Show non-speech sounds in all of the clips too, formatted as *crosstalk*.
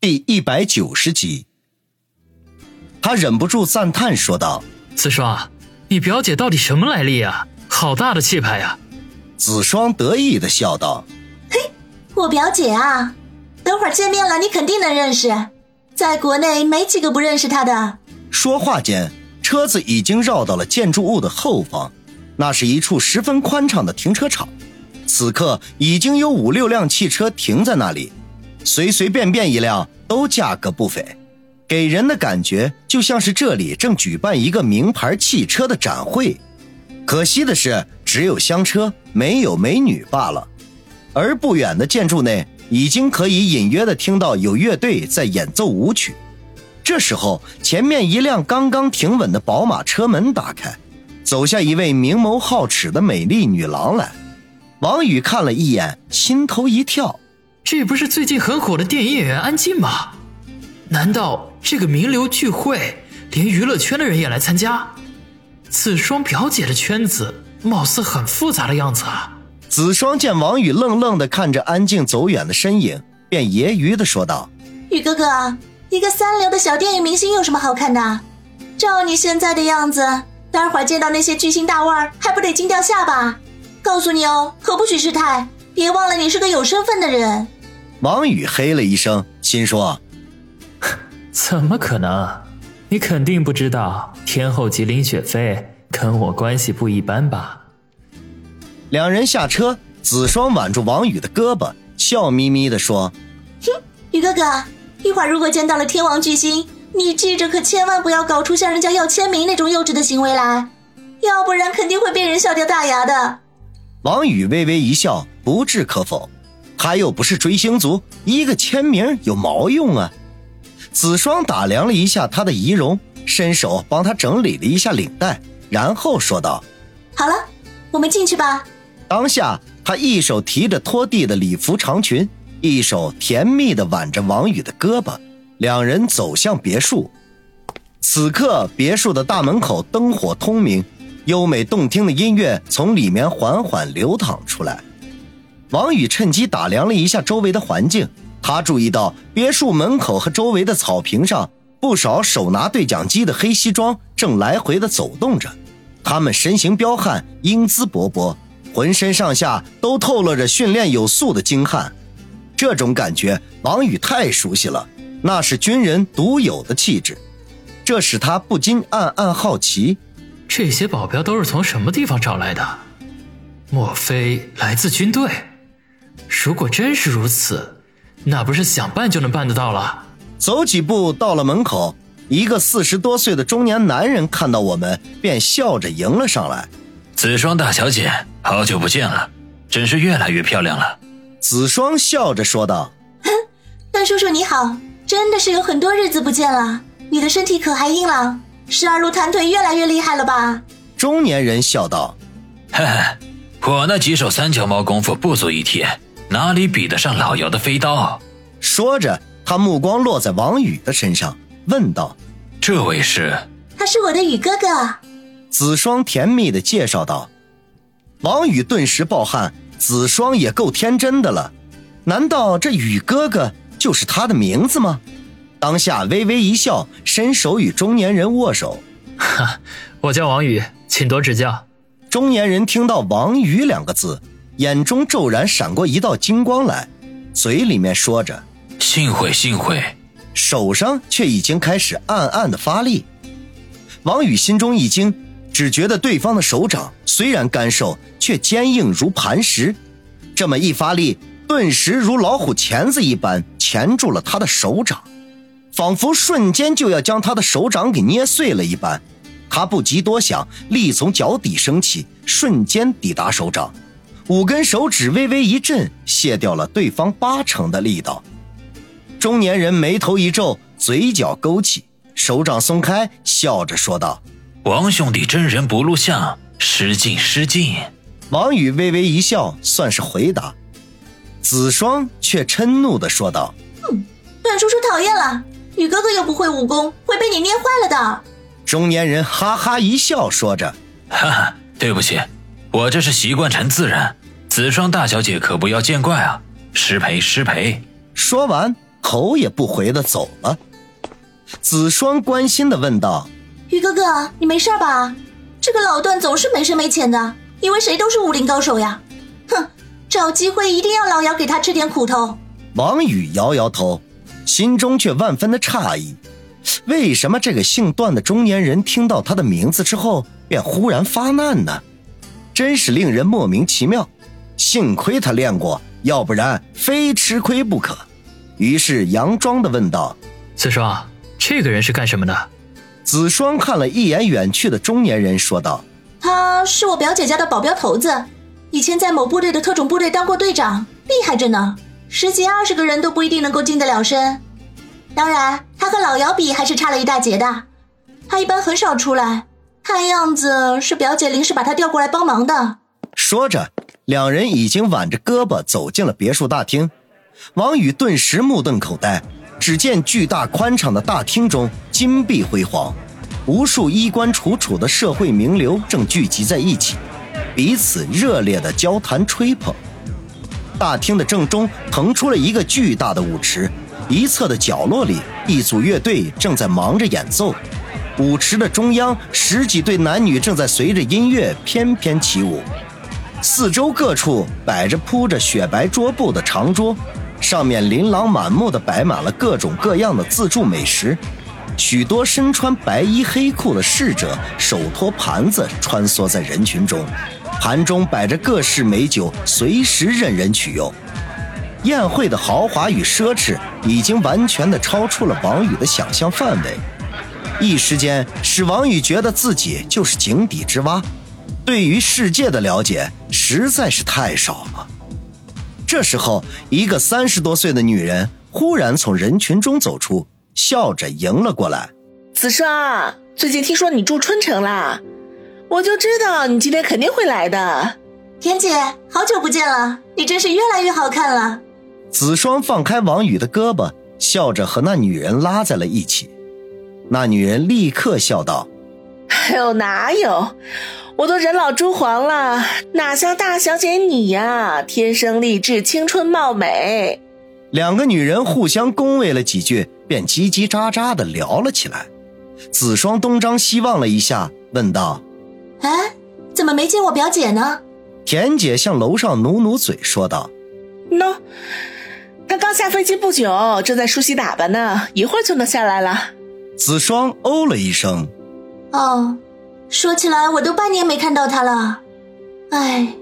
第一百九十集，他忍不住赞叹说道：“子双，你表姐到底什么来历啊？好大的气派呀！”子双得意的笑道：“嘿，我表姐啊，等会儿见面了，你肯定能认识，在国内没几个不认识她的。”说话间，车子已经绕到了建筑物的后方，那是一处十分宽敞的停车场，此刻已经有五六辆汽车停在那里。随随便便一辆都价格不菲，给人的感觉就像是这里正举办一个名牌汽车的展会。可惜的是，只有香车，没有美女罢了。而不远的建筑内，已经可以隐约的听到有乐队在演奏舞曲。这时候，前面一辆刚刚停稳的宝马车门打开，走下一位明眸皓齿的美丽女郎来。王宇看了一眼，心头一跳。这不是最近很火的电影演员安静吗？难道这个名流聚会，连娱乐圈的人也来参加？子双表姐的圈子貌似很复杂的样子啊！子双见王宇愣愣的看着安静走远的身影，便揶揄的说道：“宇哥哥，一个三流的小电影明星有什么好看的？照你现在的样子，待会儿见到那些巨星大腕，还不得惊掉下巴？告诉你哦，可不许失态，别忘了你是个有身份的人。”王宇嘿了一声，心说：“ *laughs* 怎么可能？你肯定不知道天后级林雪飞跟我关系不一般吧？”两人下车，子双挽住王宇的胳膊，笑眯眯地说：“哼，宇哥哥，一会儿如果见到了天王巨星，你记着可千万不要搞出向人家要签名那种幼稚的行为来，要不然肯定会被人笑掉大牙的。”王宇微微一笑，不置可否。他又不是追星族，一个签名有毛用啊！子双打量了一下他的仪容，伸手帮他整理了一下领带，然后说道：“好了，我们进去吧。”当下，他一手提着拖地的礼服长裙，一手甜蜜地挽着王宇的胳膊，两人走向别墅。此刻，别墅的大门口灯火通明，优美动听的音乐从里面缓缓流淌出来。王宇趁机打量了一下周围的环境，他注意到别墅门口和周围的草坪上，不少手拿对讲机的黑西装正来回的走动着，他们身形彪悍，英姿勃勃，浑身上下都透露着训练有素的精悍。这种感觉，王宇太熟悉了，那是军人独有的气质，这使他不禁暗暗好奇：这些保镖都是从什么地方找来的？莫非来自军队？如果真是如此，那不是想办就能办得到了？走几步到了门口，一个四十多岁的中年男人看到我们，便笑着迎了上来：“子双大小姐，好久不见了，真是越来越漂亮了。”子双笑着说道：“哼，段叔叔你好，真的是有很多日子不见了，你的身体可还硬朗？十二路弹腿越来越厉害了吧？”中年人笑道：“嘿嘿，我那几手三脚猫功夫不足一提。”哪里比得上老姚的飞刀？说着，他目光落在王宇的身上，问道：“这位是？”“他是我的宇哥哥。”子双甜蜜的介绍道。王宇顿时暴汗，子双也够天真的了，难道这宇哥哥就是他的名字吗？当下微微一笑，伸手与中年人握手：“哈，*laughs* 我叫王宇，请多指教。”中年人听到“王宇”两个字。眼中骤然闪过一道金光来，嘴里面说着“幸会幸会”，手上却已经开始暗暗的发力。王宇心中一惊，只觉得对方的手掌虽然干瘦，却坚硬如磐石。这么一发力，顿时如老虎钳子一般钳住了他的手掌，仿佛瞬间就要将他的手掌给捏碎了一般。他不及多想，力从脚底升起，瞬间抵达手掌。五根手指微微一震，卸掉了对方八成的力道。中年人眉头一皱，嘴角勾起，手掌松开，笑着说道：“王兄弟真人不露相，失敬失敬。”王宇微微一笑，算是回答。子双却嗔怒地说道：“哼，段叔叔讨厌了，宇哥哥又不会武功，会被你捏坏了的。”中年人哈哈一笑，说着：“哈哈，对不起。”我这是习惯成自然，子双大小姐可不要见怪啊！失陪失陪。说完，头也不回的走了。子双关心的问道：“于哥哥，你没事吧？这个老段总是没深没浅的，以为谁都是武林高手呀？哼，找机会一定要老姚给他吃点苦头。”王宇摇摇头，心中却万分的诧异，为什么这个姓段的中年人听到他的名字之后便忽然发难呢？真是令人莫名其妙。幸亏他练过，要不然非吃亏不可。于是佯装的问道：“子双，这个人是干什么的？”子双看了一眼远去的中年人，说道：“他是我表姐家的保镖头子，以前在某部队的特种部队当过队长，厉害着呢。十几二十个人都不一定能够近得了身。当然，他和老姚比还是差了一大截的。他一般很少出来，看样子是表姐临时把他调过来帮忙的。”说着。两人已经挽着胳膊走进了别墅大厅，王宇顿时目瞪口呆。只见巨大宽敞的大厅中金碧辉煌，无数衣冠楚楚的社会名流正聚集在一起，彼此热烈的交谈吹捧。大厅的正中腾出了一个巨大的舞池，一侧的角落里，一组乐队正在忙着演奏。舞池的中央，十几对男女正在随着音乐翩翩起舞。四周各处摆着铺着雪白桌布的长桌，上面琳琅满目的摆满了各种各样的自助美食。许多身穿白衣黑裤的侍者手托盘子穿梭在人群中，盘中摆着各式美酒，随时任人取用。宴会的豪华与奢侈已经完全的超出了王宇的想象范围，一时间使王宇觉得自己就是井底之蛙。对于世界的了解实在是太少了。这时候，一个三十多岁的女人忽然从人群中走出，笑着迎了过来：“子双，最近听说你住春城啦，我就知道你今天肯定会来的。田姐，好久不见了，你真是越来越好看了。”子双放开王宇的胳膊，笑着和那女人拉在了一起。那女人立刻笑道：“哎呦，哪有？”我都人老珠黄了，哪像大小姐你呀，天生丽质，青春貌美。两个女人互相恭维了几句，便叽叽喳喳的聊了起来。子双东张西望了一下，问道：“哎，怎么没见我表姐呢？”田姐向楼上努努嘴，说道：“喏，她刚下飞机不久，正在梳洗打扮呢，一会儿就能下来了。”子双哦了一声：“哦。”说起来，我都半年没看到他了，哎，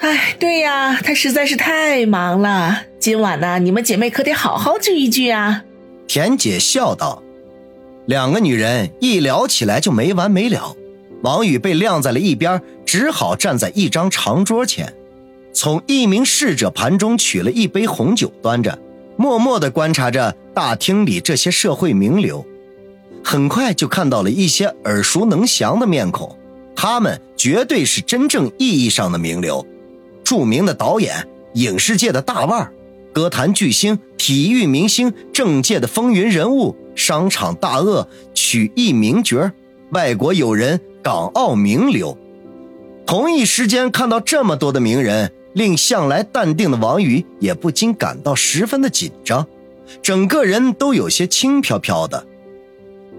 哎，对呀，他实在是太忙了。今晚呢，你们姐妹可得好好聚一聚啊。田姐笑道。两个女人一聊起来就没完没了。王宇被晾在了一边，只好站在一张长桌前，从一名侍者盘中取了一杯红酒，端着，默默地观察着大厅里这些社会名流。很快就看到了一些耳熟能详的面孔，他们绝对是真正意义上的名流，著名的导演、影视界的大腕歌坛巨星、体育明星、政界的风云人物、商场大鳄、曲艺名角、外国友人、港澳名流。同一时间看到这么多的名人，令向来淡定的王宇也不禁感到十分的紧张，整个人都有些轻飘飘的。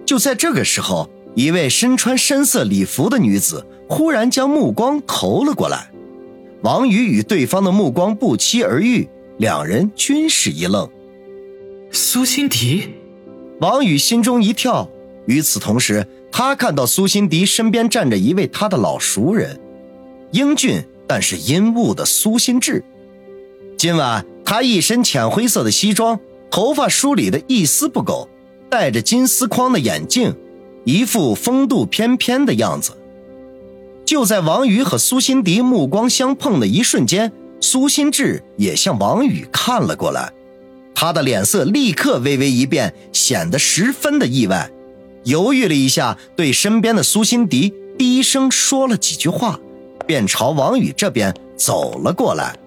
就在这个时候，一位身穿深色礼服的女子忽然将目光投了过来。王宇与对方的目光不期而遇，两人均是一愣。苏辛迪，王宇心中一跳。与此同时，他看到苏辛迪身边站着一位他的老熟人，英俊但是阴雾的苏心志。今晚他一身浅灰色的西装，头发梳理的一丝不苟。戴着金丝框的眼镜，一副风度翩翩的样子。就在王宇和苏辛迪目光相碰的一瞬间，苏心志也向王宇看了过来，他的脸色立刻微微一变，显得十分的意外，犹豫了一下，对身边的苏辛迪低声说了几句话，便朝王宇这边走了过来。